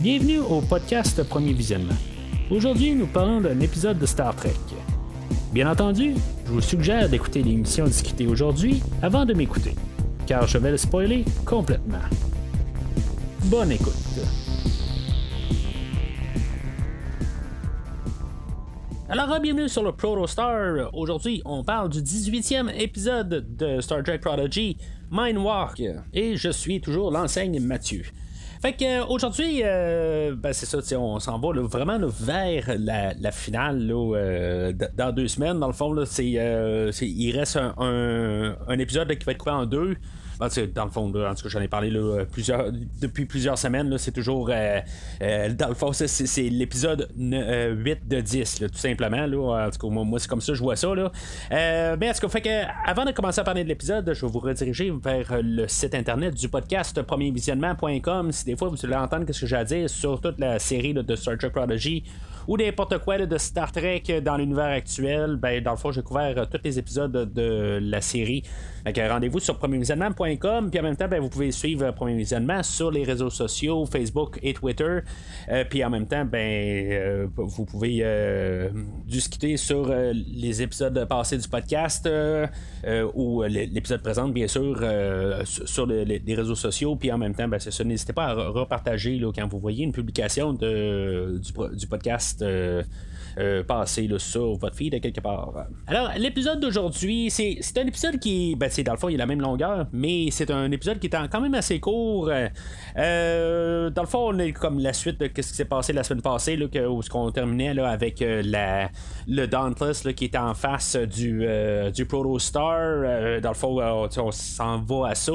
Bienvenue au podcast Premier Visionnement. Aujourd'hui, nous parlons d'un épisode de Star Trek. Bien entendu, je vous suggère d'écouter l'émission discutée aujourd'hui avant de m'écouter, car je vais le spoiler complètement. Bonne écoute. Alors, bienvenue sur le Protostar. Aujourd'hui, on parle du 18e épisode de Star Trek Prodigy, Mindwalk. Et je suis toujours l'enseigne Mathieu. Fait que euh, aujourd'hui, euh, ben c'est ça, on s'en va vraiment vers la, finale euh, dans deux semaines. Dans le fond, là, il reste un, un épisode qui va être coupé en deux. Ben, dans le fond, en tout cas, j'en ai parlé là, plusieurs, depuis plusieurs semaines. C'est toujours. Euh, euh, dans le fond, c'est, l'épisode 8 de 10, tout simplement. Là. En tout cas, moi, c'est comme ça je vois ça. Là. Euh, mais en tout cas, fait que, avant de commencer à parler de l'épisode, je vais vous rediriger vers le site internet du podcast premiervisionnement.com. Si des fois vous voulez entendre ce que j'ai à dire sur toute la série de Star Trek Prodigy ou n'importe quoi de Star Trek dans l'univers actuel, ben, dans le fond, j'ai couvert tous les épisodes de la série rendez-vous sur premiervisionnement.com. Puis en même temps, ben, vous pouvez suivre Premier Visionnement sur les réseaux sociaux, Facebook et Twitter. Euh, puis en même temps, ben, euh, vous pouvez euh, discuter sur les épisodes passés du podcast ou l'épisode présent, bien sûr, sur les, réseaux sociaux. Puis en même temps, ben, c'est ça. N'hésitez pas à repartager quand vous voyez une publication du, podcast. Euh, passer sur votre feed quelque part. Alors, l'épisode d'aujourd'hui, c'est, un épisode qui, ben, c'est dans le fond, il a la même longueur, mais c'est un épisode qui est quand même assez court. Euh, dans le fond, on est comme la suite de ce qui s'est passé la semaine passée, là, que, où on terminait là, avec euh, la, le Dauntless qui était en face du, du Proto Star. dans le fond, on s'en va à ça.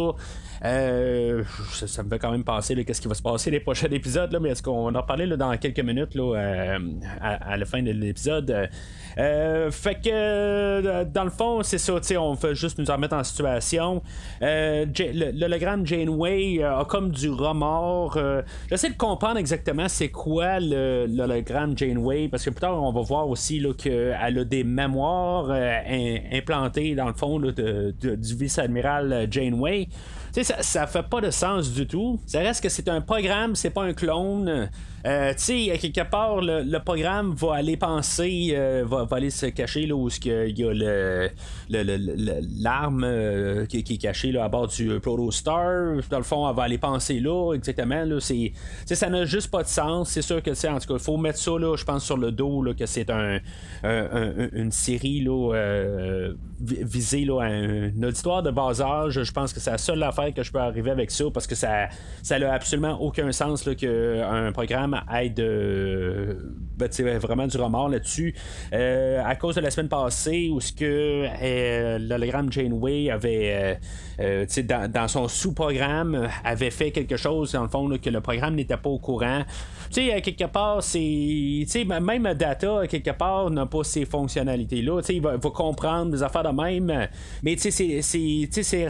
Euh, ça, me fait quand même penser qu'est-ce qui va se passer les prochains épisodes, là, mais est-ce qu'on en parler là, dans quelques minutes là, euh, à, la fin de l'épisode? Euh, fait que dans le fond, c'est ça, on veut juste nous en mettre en situation. l'hologramme Janeway a comme du remords. J'essaie de comprendre exactement c'est quoi l'hologramme Janeway, parce que plus tard, on va voir aussi qu'elle a des mémoires implantées dans le fond du vice-admiral Janeway ça, ça fait pas de sens du tout. Ça reste que c'est un programme, c'est pas un clone. Euh, tu sais, quelque part, le, programme va aller penser, euh, va, aller se cacher là où il y a le, l'arme euh, qui, est cachée là, à bord du Protostar. Dans le fond, elle va aller penser là, exactement. Là, c'est, ça n'a juste pas de sens. C'est sûr que, en tout cas, il faut mettre ça, là, je pense, sur le dos, là, que c'est un, une série là, visée là, à un auditoire de bas âge. Je pense que c'est la seule affaire que je peux arriver avec ça parce que ça n'a absolument aucun sens qu'un programme aide euh, ben, vraiment du remords là-dessus. Euh, à cause de la semaine passée où ce que euh, l'hologramme Janeway avait dans, son sous-programme avait fait quelque chose dans le fond que le programme n'était pas au courant. Tu sais, quelque part, c'est. même Data, quelque part, n'a pas ces fonctionnalités-là. Il va, va comprendre des affaires de même. Mais tu sais,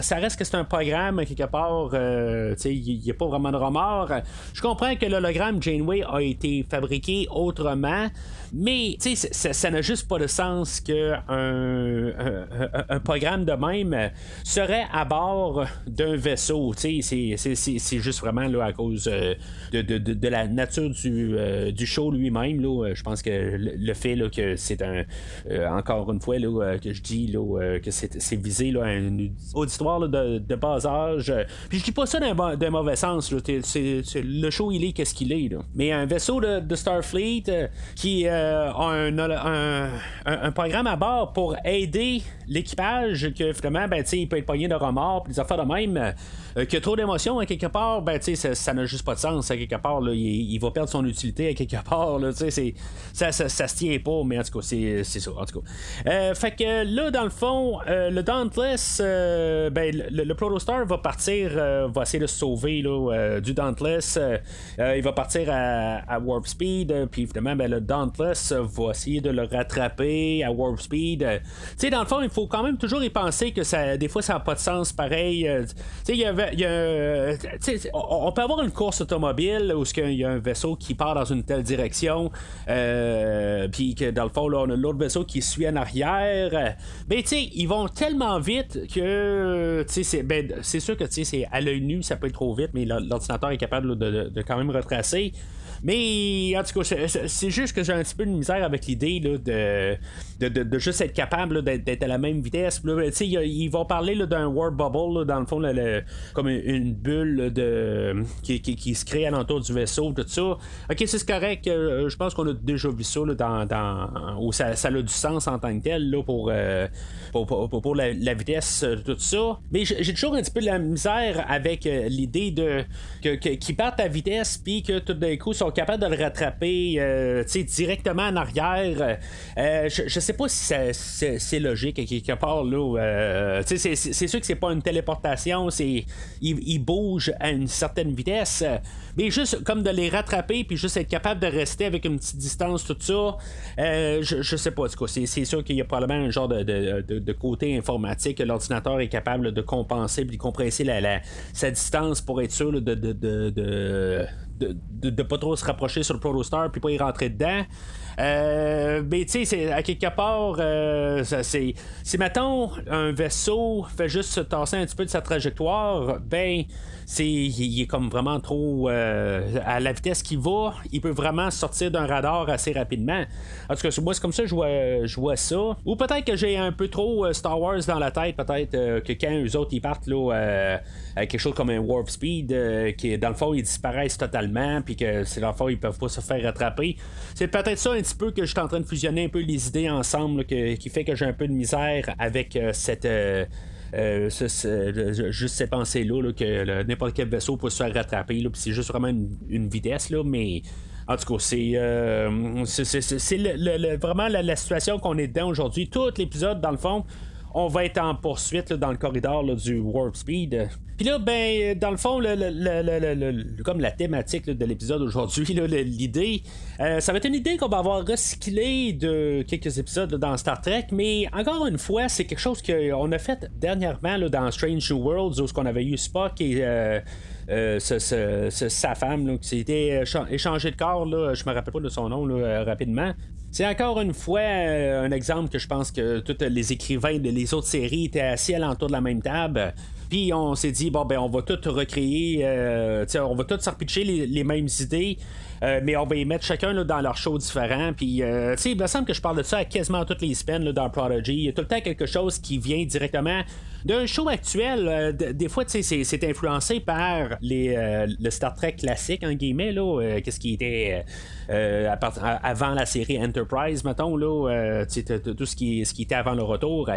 ça reste que c'est un programme, quelque part. il n'y a pas vraiment de remords. Je comprends que l'hologramme Janeway a été fabriqué autrement. Mais ça n'a juste pas de sens qu'un un, programme de même serait à bord d'un vaisseau. C'est juste vraiment là, à cause euh, de, de, de, la nature du, euh, du show lui-même. Je pense que le, fait là, que c'est un. Euh, encore une fois, là, que je dis là, que c'est visé là, à un auditoire de, bas âge. Puis je dis pas ça d'un mauvais sens. le show, il est qu'est-ce qu'il est. Mais un vaisseau de, Starfleet qui euh, a un, programme à bord pour aider l'équipage que finalement ben, il peut être pogné de remords puis des affaires de même euh, a trop d'émotions à quelque part ben, ça n'a juste pas de sens à quelque part là, il, va perdre son utilité à quelque part là, ça, ça, ça, se tient pas mais en tout cas c'est, ça en tout cas. Euh, fait que là dans le fond le Dauntless ben, le, Protostar va partir va essayer de se sauver là, du Dauntless il va partir à, Warp Speed puis évidemment ben, le Dauntless va essayer de le rattraper à Warp Speed. Tu sais dans le fond il faut quand même toujours y penser que ça, des fois, ça n'a pas de sens pareil. tu sais, on, peut avoir une course automobile où il y a un vaisseau qui part dans une telle direction, puis que dans le fond, là, on a l'autre vaisseau qui suit en arrière. Mais tu ils vont tellement vite que c'est ben, sûr que c'est à l'œil nu, ça peut être trop vite, mais l'ordinateur est capable de, quand même retracer. Mais en tout cas, c'est juste que j'ai un petit peu de misère avec l'idée de, de, juste être capable d'être à la même vitesse. ils vont parler d'un warp bubble, dans le fond, comme une bulle de, qui, se crée alentour du vaisseau, tout ça. Ok, c'est correct. Euh, je pense qu'on a déjà vu ça dans, dans, où ça, a du sens en tant que tel là, pour, euh, pour, la, vitesse, euh, tout ça. Mais j'ai toujours un petit peu de la misère avec l'idée de qu'ils partent à vitesse puis que tout d'un coup sont capables de le rattraper directement en arrière. je, je sais pas si c'est logique quelque part là. c'est sûr que c'est pas une téléportation, il, bouge à une certaine vitesse, mais juste comme de les rattraper puis juste être capable de rester avec une petite distance tout ça. Euh, je, sais pas, c'est sûr qu'il y a probablement un genre de, côté informatique que l'ordinateur est capable de compenser puis de compresser la, sa distance pour être sûr de, de, de, pas trop se rapprocher sur le Protostar puis pas y rentrer dedans. Euh, mais tu sais, à quelque part, euh, c'est. Si mettons un vaisseau fait juste se tasser un petit peu de sa trajectoire, ben c'est il, est comme vraiment trop euh, à la vitesse qu'il va, il peut vraiment sortir d'un radar assez rapidement. En tout cas, moi c'est comme ça que je vois, je vois ça. Ou peut-être que j'ai un peu trop euh, Star Wars dans la tête, peut-être euh, que quand eux autres ils partent là, à quelque chose comme un warp speed, qui dans le fond ils disparaissent totalement, puis que c'est dans le fond ils peuvent pas se faire rattraper. C'est peut-être ça un petit peu que je suis en train de fusionner un peu les idées ensemble, qui fait que j'ai un peu de misère avec cette euh, juste ces pensées-là, que n'importe quel vaisseau peut se rattraper, puis c'est juste vraiment une, vitesse, là, mais. En tout cas, c'est euh, vraiment la, la situation qu'on est dedans aujourd'hui. Tout l'épisode, dans le fond, on va être en poursuite dans le corridor du Warp Speed. Puis là, ben, dans le fond, comme la thématique de l'épisode aujourd'hui, l'idée, euh, ça va être une idée qu'on va avoir recyclée de quelques épisodes dans Star Trek, mais encore une fois, c'est quelque chose qu'on a fait dernièrement dans Strange New Worlds, où on avait eu Spock et euh, euh, sa femme qui s'était échangé de corps, là, je me rappelle pas de son nom rapidement. C'est encore une fois un exemple que je pense que tous les écrivains de les autres séries étaient assis à l'entour de la même table. Puis on s'est dit, bon, ben, on va tout recréer, euh, on va tout se les, les mêmes idées. Euh, mais on va y mettre chacun dans leur show différent. Puis, euh, tu sais, il me semble que je parle de ça à quasiment toutes les semaines dans Prodigy. Il y a tout le temps quelque chose qui vient directement d'un show actuel. Euh, des fois, tu sais, c'est influencé par les, le Star Trek classique, en guillemets, là. Qu'est-ce qui était avant la série Enterprise, mettons, là. tout ce qui, ce qui était avant le retour.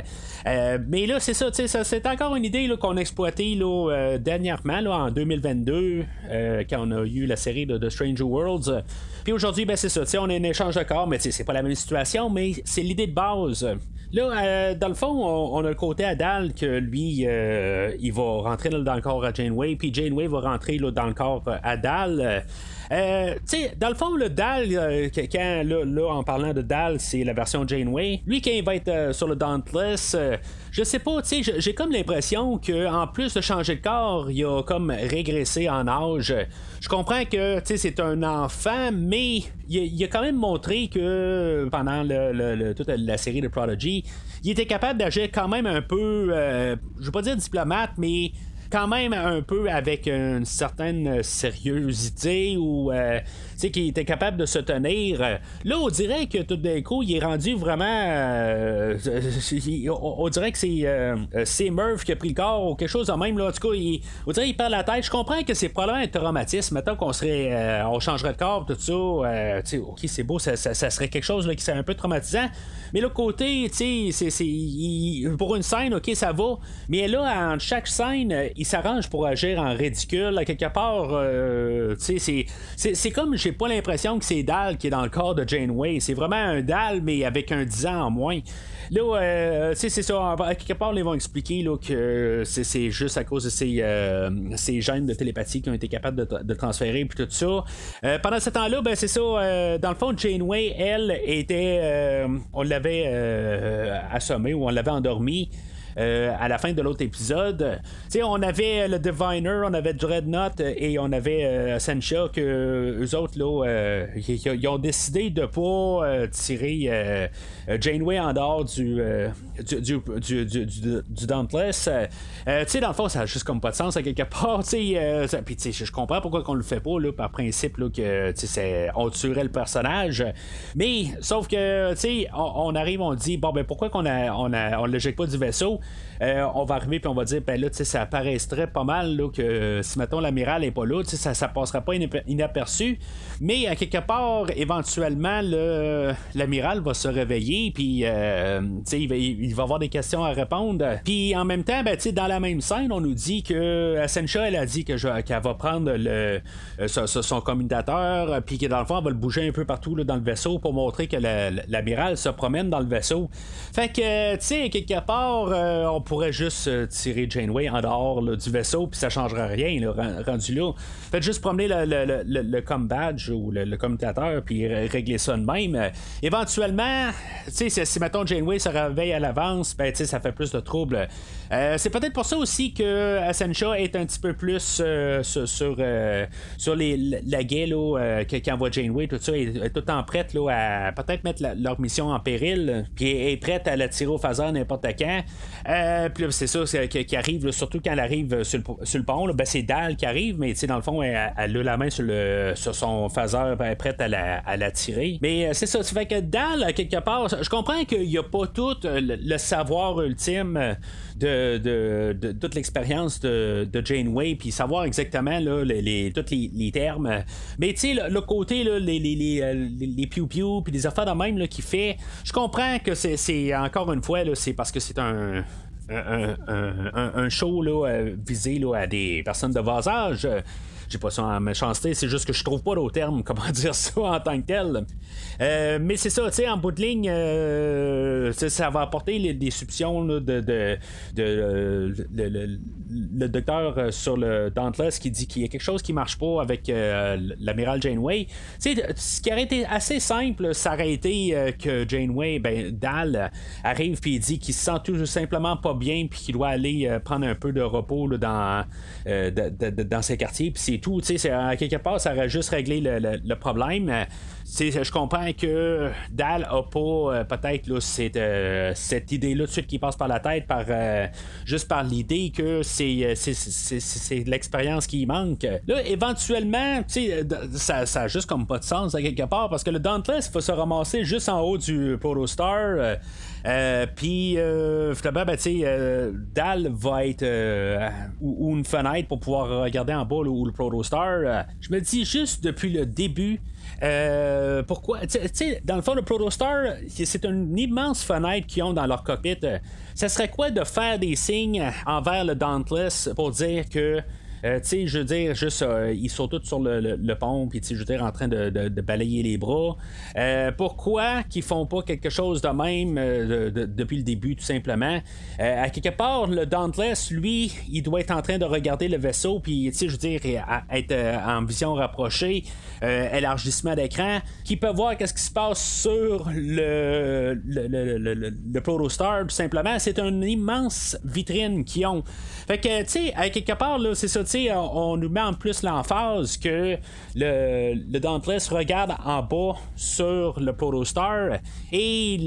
mais là, c'est ça, tu sais, c'est encore une idée qu'on a exploitée dernièrement, là, en 2022, quand on a eu la série de The Stranger World. Puis aujourd'hui, ben, c'est ça. On a un échange de corps, mais c'est pas la même situation, mais c'est l'idée de base. Là, euh, dans le fond, on, a le côté Adal que lui, euh, il va rentrer dans le corps à Janeway, puis Janeway va rentrer dans le corps à Dal. Euh, tu dans le fond, le Dal, quand, là, en parlant de Dal, c'est la version Janeway. Lui, quand il va être sur le Dauntless, je sais pas, tu j'ai comme l'impression que en plus de changer de corps, il a comme régressé en âge. Je comprends que c'est un enfant, mais il, a quand même montré que pendant le, toute la série de Prodigy, il était capable d'agir quand même un peu, euh, je vais pas dire diplomate, mais quand même un peu avec une certaine sérieuxité ou euh, qui était capable de se tenir. Là, on dirait que tout d'un coup, il est rendu vraiment. Euh, on, dirait que c'est euh, c'est Murph qui a pris le corps ou quelque chose de même. Là. En tout cas, il, on dirait qu'il perd la tête. Je comprends que c'est probablement un traumatisme. Maintenant qu'on serait. Euh, on changerait de corps, tout ça. ok, c'est beau, ça, serait quelque chose là, qui serait un peu traumatisant. Mais l'autre côté, tu sais, pour une scène, ok, ça va. Mais là, en chaque scène, il s'arrange pour agir en ridicule. Quelque part, c'est comme, j'ai pas l'impression que c'est Dal qui est dans le corps de Janeway. C'est vraiment un Dal, mais avec un 10 ans en moins. Là, euh, c'est ça. À quelque part, ils vont expliquer là, que c'est juste à cause de ces, euh, gènes de télépathie qui ont été capables de, transférer puis tout ça. Euh, pendant ce temps-là, ben, c'est ça. Euh, dans le fond, Janeway, elle, était. Euh, on l'avait assommée ou on l'avait endormie. Euh, à la fin de l'autre épisode. on avait le Diviner, on avait Dreadnought et on avait euh, que eux autres ils, ont décidé de pas tirer Janeway en dehors du du, du, du, du, Dauntless. tu sais, dans le fond, ça a juste comme pas de sens à quelque part. Je comprends pourquoi qu'on le fait pas par principe là, que on tuerait le personnage. Mais sauf que sais, on, arrive, on dit bon ben pourquoi on a, on l'éjecte pas du vaisseau? Euh, on va arriver puis on va dire ben là ça apparaîtrait pas mal là, que si mettons l'amiral est pas là ça, ça passerait pas inaperçu. Mais à quelque part éventuellement l'amiral va se réveiller puis euh, il, va, il va avoir des questions à répondre. Puis en même temps ben, dans la même scène on nous dit que Asensha elle a dit qu'elle va prendre le, euh, son, commutateur puis que dans le fond elle va le bouger un peu partout là, dans le vaisseau pour montrer que l'amiral se promène dans le vaisseau. Fait que tu sais quelque part on pourrait juste euh, tirer Janeway en dehors du vaisseau, puis ça changera rien, rendu là. Faites juste promener le, le, le, le com badge ou le, commutateur, puis régler ça de même. Euh, éventuellement, si, si mettons Janeway se réveille à l'avance, ben, ça fait plus de troubles. Euh, c'est peut-être pour ça aussi que Asensha est un petit peu plus sur, sur, les, la guet là, qu'envoie Janeway, tout ça, est, tout le temps prête là, à peut-être mettre leur mission en péril, puis est prête à la tirer au phaser n'importe quand. Euh, puis c'est ça qui, arrive, surtout quand elle arrive sur le, pont. ben, c'est Dal qui arrive, mais dans le fond, elle, a la main sur, sur son phaser, elle est prête à la, tirer. Mais euh, c'est ça, ça fait que Dal, quelque part, je comprends qu'il n'y a pas tout le, savoir ultime de, toute l'expérience de, de Janeway, puis savoir exactement là, les, tous les, termes. Mais tu sais, le, côté, là, les, les, euh, les piou puis les affaires de même là, qui fait, je comprends que c'est encore une fois, c'est parce que c'est un un, show là, euh, visé là, à des personnes de bas âge j'ai pas ça en méchanceté, c'est juste que je trouve pas d'autres termes, comment dire ça en tant que tel. Euh, mais c'est ça, tu sais, en bout de ligne, euh, ça va apporter des suspicions de, de, de, le docteur sur le Dauntless qui dit qu'il y a quelque chose qui marche pas avec l'amiral Janeway. Tu sais, ce qui aurait été assez simple, ça aurait été que Janeway, ben, Dal, arrive puis il dit qu'il se sent tout simplement pas bien puis qu'il doit aller prendre un peu de repos dans, dans ses quartiers. Puis tout. À quelque part, ça aurait juste réglé le, problème. je comprends que Dal a pas euh, peut-être cette, euh, cette idée-là de suite qui passe par la tête par euh, juste par l'idée que c'est, c'est, l'expérience qui manque. Là, éventuellement, ça, ça a juste comme pas de sens à quelque part parce que le Dauntless va se ramasser juste en haut du Protostar. Euh, puis, euh, finalement, ben, euh, Dal va être ou, une fenêtre pour pouvoir regarder en bas ou le Protostar. je me dis juste depuis le début. pourquoi tu sais dans le fond le Protostar c'est une immense fenêtre qu'ils ont dans leur cockpit ça serait quoi de faire des signes envers le Dauntless pour dire que euh, tu sais, je veux dire, juste, euh, ils sont tous sur le, pont, puis, tu sais, je veux dire, en train de, balayer les bras. Euh, pourquoi qu'ils font pas quelque chose de même depuis le début, tout simplement? à quelque part, le Dauntless, lui, il doit être en train de regarder le vaisseau, puis, tu sais, je veux dire, être en vision rapprochée, élargissement d'écran, qui peut voir qu'est-ce qui se passe sur le, le, le, le Protostar, tout simplement. C'est une immense vitrine qu'ils ont. Fait que, tu sais, à quelque part, là, c'est ça, tu on, nous met en plus l'emphase que le, le regarde en bas sur le Protostar et il,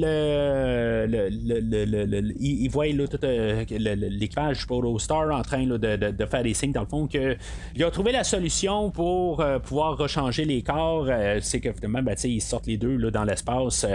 voit là, tout euh, l'équipage du Protostar en train de, de, faire des signes, dans le fond, qu'il a trouvé la solution pour euh, pouvoir rechanger les corps. Euh, c'est que finalement, ben, ils sortent les deux là, dans l'espace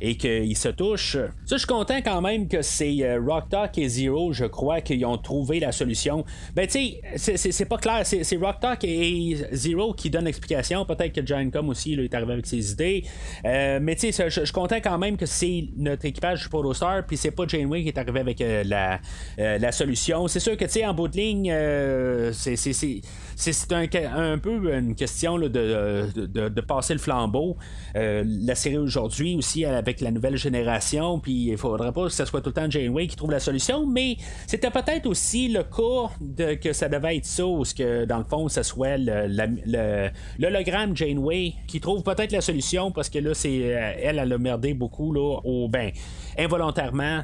et qu'ils se touchent. Ça, je suis content quand même que c'est Rock Talk et Zero, je crois, qu'ils ont trouvé la solution. Ben, tu sais, c'est c'est pas clair. C'est Rock Talk et Zero qui donnent l'explication. Peut-être que Giant Com aussi là, est arrivé avec ses idées. mais tu sais, je, je comptais quand même que c'est notre équipage du Protostar, puis c'est pas Janeway qui est arrivé avec la, la solution. C'est sûr que tu sais, en bout de ligne, c'est un, un, peu une question de, de, passer le flambeau. Euh, la série aujourd'hui aussi avec la nouvelle génération, puis il faudrait pas que ce soit tout le temps Janeway qui trouve la solution, mais c'était peut-être aussi le cas de, que ça devait être ou que dans le fond, ce soit l'hologramme Janeway qui trouve peut-être la solution parce que là, c'est euh, elle, elle a merdé beaucoup là, au ben involontairement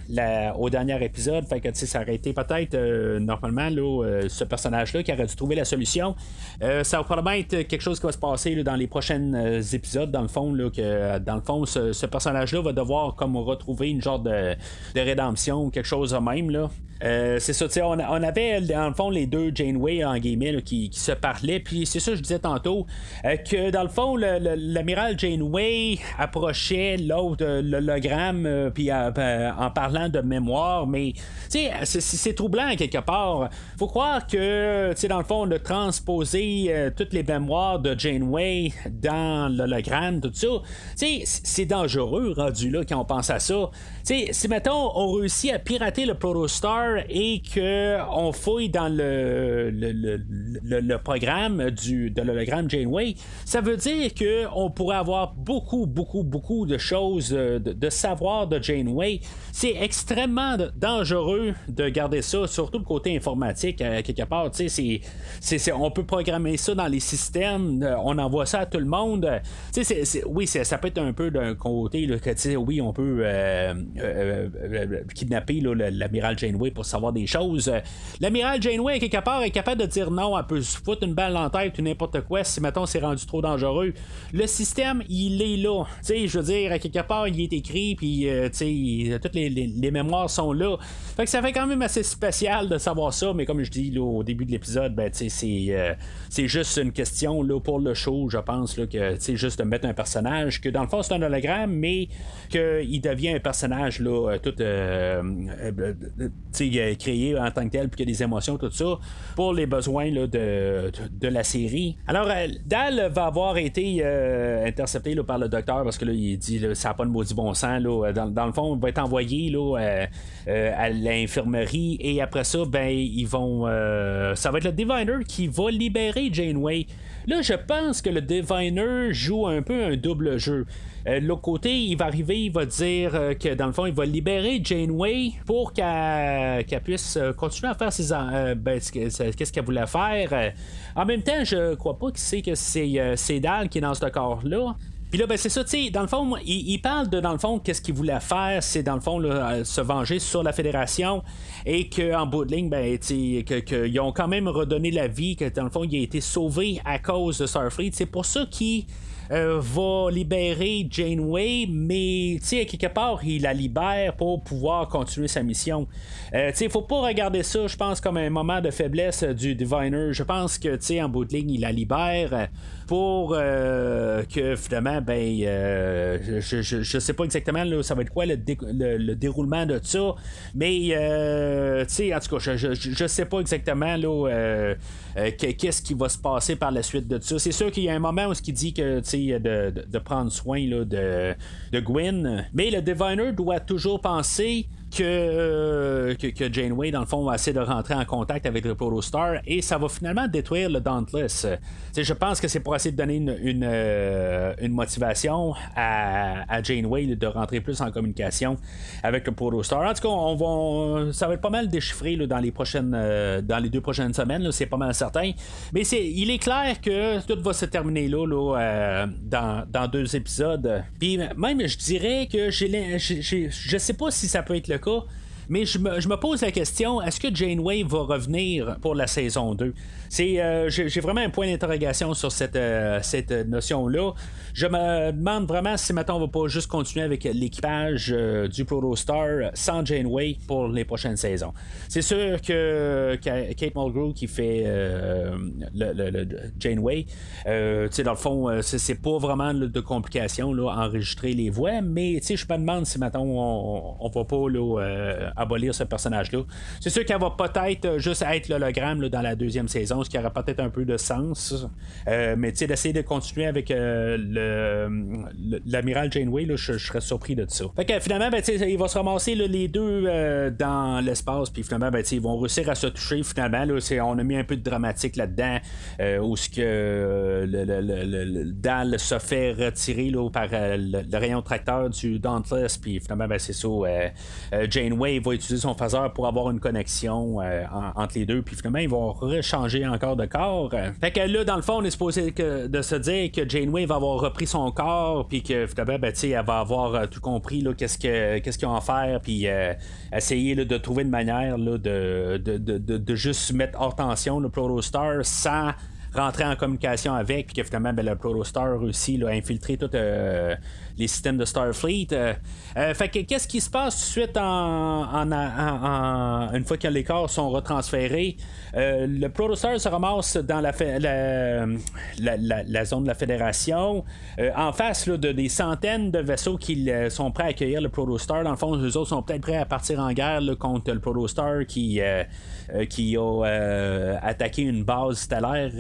au dernier épisode. Fait que ça aurait été peut-être euh, normalement là, ce personnage-là qui aurait dû trouver la solution euh, ça va probablement être quelque chose qui va se passer dans les prochains euh, épisodes, dans le fond, là, que dans le fond, ce, personnage-là va devoir comme retrouver une genre de, de rédemption ou quelque chose de même. Là. Euh, c'est ça, on, on avait dans le fond les deux Janeway en guillemets qui, se parlaient, puis c'est ça je disais tantôt que dans le fond l'amiral Janeway approchait l'autre l'hologramme puis en parlant de mémoire, mais c'est troublant quelque part. Faut croire que dans le fond le trans poser euh, toutes les mémoires de Janeway dans l'hologramme, tout ça, c'est dangereux rendu là quand on pense à ça. si mettons on réussit à pirater le Protostar et qu'on fouille dans le, programme du, de l'hologramme Janeway, ça veut dire qu'on pourrait avoir beaucoup, beaucoup, beaucoup de choses euh, de, savoir de Janeway. C'est extrêmement dangereux de garder ça, surtout le côté informatique, euh, quelque part. C'est, on peut programmer ça dans les systèmes, euh, on envoie ça à tout le monde. oui, ça peut être un peu d'un côté que oui, on peut kidnapper l'amiral Janeway pour savoir des choses. L'amiral Janeway, quelque part, est capable de dire non, elle peut se foutre une balle en tête ou n'importe quoi si, mettons, c'est rendu trop dangereux. Le système, il est là. je veux dire, à quelque part, il est écrit, puis toutes les, mémoires sont là. Fait que ça fait quand même assez spécial de savoir ça, mais comme je dis au début de l'épisode, ben, c'est c'est juste une question là, pour le show, je pense, là, que c'est juste de mettre un personnage, que dans le fond c'est un hologramme, mais qu'il devient un personnage là, euh, tout euh, euh, créé en tant que tel, puis qu'il y a des émotions, tout ça, pour les de, la série. Alors, Dal va avoir été intercepté là, par le docteur parce que là, il dit là, ça n'a pas de maudit bon sens. Là, dans, le fond, il va être envoyé à l'infirmerie et après ça, ben, ils vont. ça va être le Diviner qui va libérer Janeway. Là, je pense que le Diviner joue un peu un double jeu. Euh, l'autre côté, il va arriver, il va dire euh, que dans le fond, il va libérer Janeway pour qu'elle puisse euh, continuer à faire ses ben, qu'est-ce qu'elle voulait faire. en même temps, je crois pas qu'il sait que c'est Dal qui est dans ce corps-là. Puis là, ben, c'est ça, tu sais, dans le fond, il, parle de, dans le fond, qu'est-ce qu'il voulait faire, c'est dans le fond, se venger sur la fédération et qu'en bout de ligne, ben, qu'ils ont quand même redonné la vie, que dans le fond, il a été sauvé à cause de Starfleet. C'est pour ça qu'il euh, va libérer Janeway, mais quelque part, il la libère pour pouvoir continuer sa mission. Euh, il faut pas regarder ça, je pense, comme un moment de faiblesse du Diviner. Je pense que, en bout de ligne, il la libère pour euh, que finalement, ben, euh, je, je, sais pas exactement là, ça va être quoi le, le, déroulement de ça, mais tu sais, en tout cas, je, je, sais pas exactement là, qu'est-ce qui va se passer par la suite de ça. C'est sûr qu'il y a un moment où il dit que de, prendre soin de, de Gwen, mais le Diviner doit toujours penser euh, que, que, Janeway, dans le fond, va essayer de rentrer en contact avec le Protostar et ça va finalement détruire le Dauntless. je pense que c'est pour essayer de donner une, une, euh, motivation à, à, Janeway de rentrer plus en communication avec le Protostar. En tout cas, on va, ça va être pas mal déchiffré dans, les prochaines, euh, dans les deux prochaines semaines, c'est pas mal certain. Mais il est clair que tout va se terminer là, là dans, dans, deux épisodes. Puis même, je dirais que j'ai, je sais pas si ça peut être le mais je me, pose la question, est-ce que Janeway va revenir pour la saison 2? Euh, j'ai, vraiment un point d'interrogation sur cette, euh, cette notion-là. Je me demande vraiment si maintenant on va pas juste continuer avec l'équipage euh, du Protostar sans Janeway pour les prochaines saisons. C'est sûr que Kate Mulgrew qui fait le, Janeway, dans le fond, c'est, pas vraiment de complications là, enregistrer les voix, mais je me demande si maintenant on, on va pas abolir ce personnage-là. C'est sûr qu'elle va peut-être juste être l'hologramme dans la deuxième saison, ce qui aurait peut-être un peu de sens. mais tu sais, d'essayer de continuer avec l'amiral Janeway, je, serais surpris de ça. Fait que finalement, ben, il va se ramasser les deux dans l'espace, puis finalement, ben, ils vont réussir à se toucher. Finalement, là, on a mis un peu de dramatique là-dedans, où ce que le, le, Dal se fait retirer là, par le, rayon tracteur du Dauntless, puis finalement, ben, c'est ça. Euh, euh, Janeway va utiliser son phaser pour avoir une connexion euh, entre les deux, puis finalement, ils vont rechanger encore de corps. Fait que là, dans le fond, on est supposé de se dire que Janeway va avoir repris son corps, puis que finalement, ben, elle va avoir tout compris qu'est-ce qu'ils ont à faire, puis essayer de trouver une manière de, de, de, de, juste mettre hors tension le Protostar sans rentrer en communication avec, puis que finalement, ben, le Protostar réussit à infiltrer tout euh, les systèmes de Starfleet. Euh, euh, fait que qu'est-ce qui se passe tout de suite en, une fois que les corps sont retransférés? Euh, le Protostar se ramasse dans la, la, zone de la Fédération, en face de des centaines de vaisseaux qui sont prêts à accueillir le Protostar. Dans le fond, les autres sont peut-être prêts à partir en guerre contre le Protostar qui, qui a attaqué une base stellaire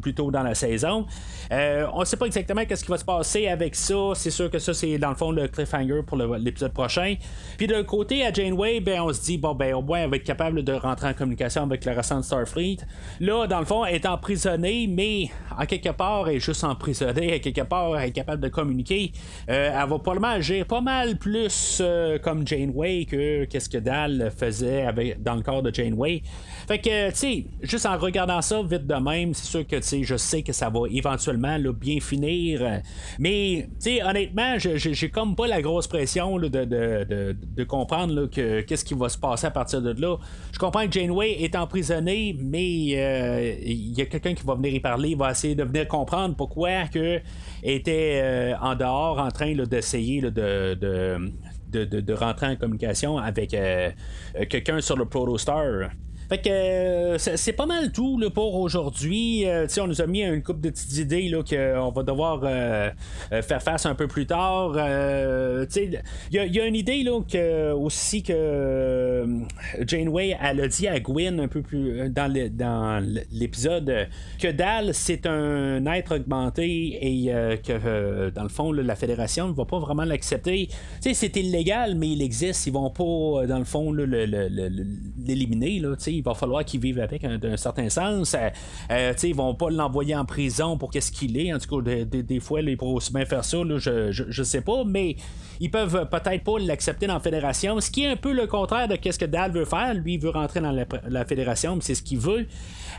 plus tôt dans la saison. on ne sait pas exactement qu'est-ce qui va se passer avec ça c'est sûr que ça, c'est dans le fond le cliffhanger pour l'épisode prochain. Puis de côté, à Janeway, ben, on se dit, bon, ben, au moins, elle va être capable de rentrer en communication avec le restant de Starfleet. Là, dans le fond, elle est emprisonnée, mais en quelque part, elle est juste emprisonnée. À quelque part, elle est capable de communiquer. Euh, elle va probablement agir pas mal plus euh, comme Janeway que qu'est-ce que Dal faisait dans le corps de Janeway. Fait que, tu sais, juste en regardant ça vite de même, c'est sûr que, je sais que ça va éventuellement bien finir. Mais, honnêtement, j'ai comme pas la grosse pression de, de, comprendre que qu'est-ce qui va se passer à partir de là. Je comprends que Janeway est emprisonnée, mais euh, il y a quelqu'un qui va venir y parler, il va essayer de venir comprendre pourquoi que était euh, en dehors en train d'essayer de, de, rentrer en communication avec euh, quelqu'un sur le Protostar. Fait que euh, c'est pas mal tout là, pour aujourd'hui. Euh, on nous a mis une coupe de petites idées qu'on va devoir euh, faire face un peu plus tard. Il y, a une idée là, que, aussi que Janeway elle a dit à Gwen un peu plus dans, dans l'épisode que Dal c'est un être augmenté et que dans le fond la fédération ne va pas vraiment l'accepter. C'est illégal mais il existe. Ils vont pas dans le fond l'éliminer. Là, il va falloir qu'ils vivent avec d'un certain sens. Euh, euh, ils vont pas l'envoyer en prison pour qu'est-ce qu'il est. En tout cas, des, fois, ils pourraient aussi bien faire ça. je, je, sais pas, mais ils peuvent peut-être pas l'accepter dans la fédération. Ce qui est un peu le contraire de ce que Dal veut faire. Lui, il veut rentrer dans la, fédération, c'est ce qu'il veut.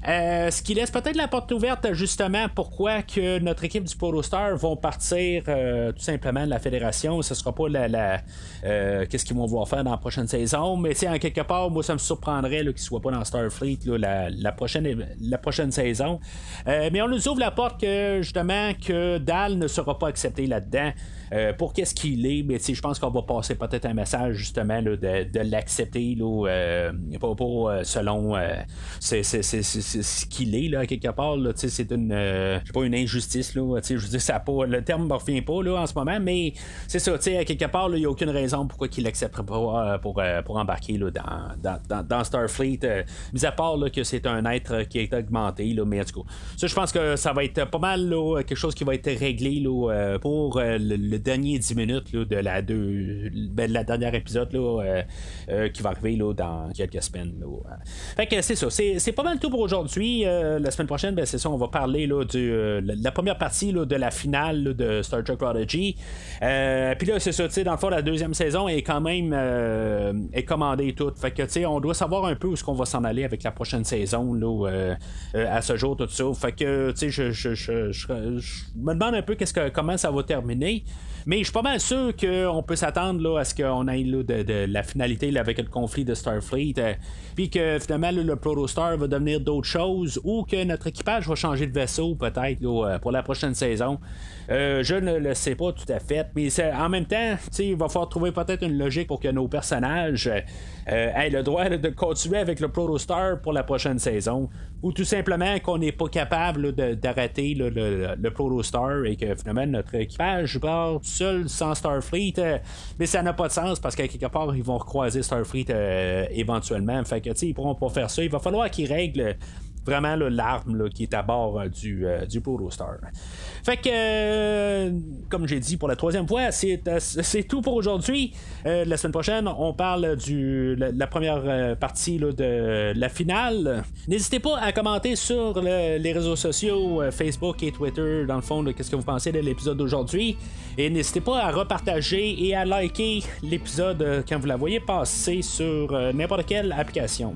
Euh, ce qui laisse peut-être la porte ouverte justement pourquoi que notre équipe du Protostar vont partir tout simplement de la fédération. Ce sera pas la, qu'est-ce qu'ils vont vouloir faire dans la prochaine saison. Mais en quelque part, moi ça me surprendrait qu'ils soient pas dans Starfleet la, prochaine, la prochaine saison. Euh, mais on nous ouvre la porte que justement que Dal ne sera pas accepté là-dedans. Euh, pour qu'est-ce qu'il est, mais je pense qu'on va passer peut-être un message justement de, l'accepter euh, selon ce qu'il est là, quelque part. c'est une pas une injustice. Là, je ça pas, le terme ne revient pas là, en ce moment, mais c'est ça, à quelque part, il n'y a aucune raison pourquoi il l'accepterait pas pour, pour embarquer là, dans, dans, dans Starfleet. Euh, mis à part que c'est un être qui est augmenté, là, mais en tout ça, je pense que ça va être pas mal quelque chose qui va être réglé euh, pour euh, le, dernier 10 minutes de la deux, ben, la dernière épisode là, qui va arriver là, dans quelques semaines. Fait que c'est ça, c'est, pas mal tout pour aujourd'hui. la semaine prochaine, ben, c'est ça, on va parler là, de la, première partie là, de la finale de Star Trek Prodigy. Puis là, c'est ça, dans le fond, la deuxième saison est quand même est commandée toute. Fait que, tu sais, on doit savoir un peu où ce qu'on va s'en aller avec la prochaine saison là, euh, euh, à ce jour, tout ça. Fait que, tu sais, je, me demande un peu qu'est-ce que, comment ça va terminer. Mais je suis pas mal sûr qu'on peut s'attendre à ce qu'on ait de, la finalité avec le conflit de Starfleet. Euh, puis que finalement le Protostar va devenir d'autres choses ou que notre équipage va changer de vaisseau peut-être pour la prochaine saison. je ne le sais pas tout à fait. Mais en même temps, il va falloir trouver peut-être une logique pour que nos personnages aient le droit de continuer avec le Protostar pour la prochaine saison, ou tout simplement qu'on n'est pas capable d'arrêter le, le, Protostar et que finalement notre équipage part seul sans Starfleet. Euh, mais ça n'a pas de sens parce qu'à quelque part, ils vont recroiser Starfleet euh, éventuellement. Fait que, ils pourront pas faire ça. Il va falloir qu'ils règlent vraiment l'arme qui est à bord euh, du, euh, du. Fait que, euh, comme j'ai dit pour la troisième fois, c'est, tout pour aujourd'hui. la semaine prochaine, on parle de la, première partie de la finale. N'hésitez pas à commenter sur les réseaux sociaux, Facebook et Twitter, dans le fond, qu'est-ce que vous pensez de l'épisode d'aujourd'hui? Et n'hésitez pas à repartager et à liker l'épisode quand vous la voyez passer sur n'importe quelle application.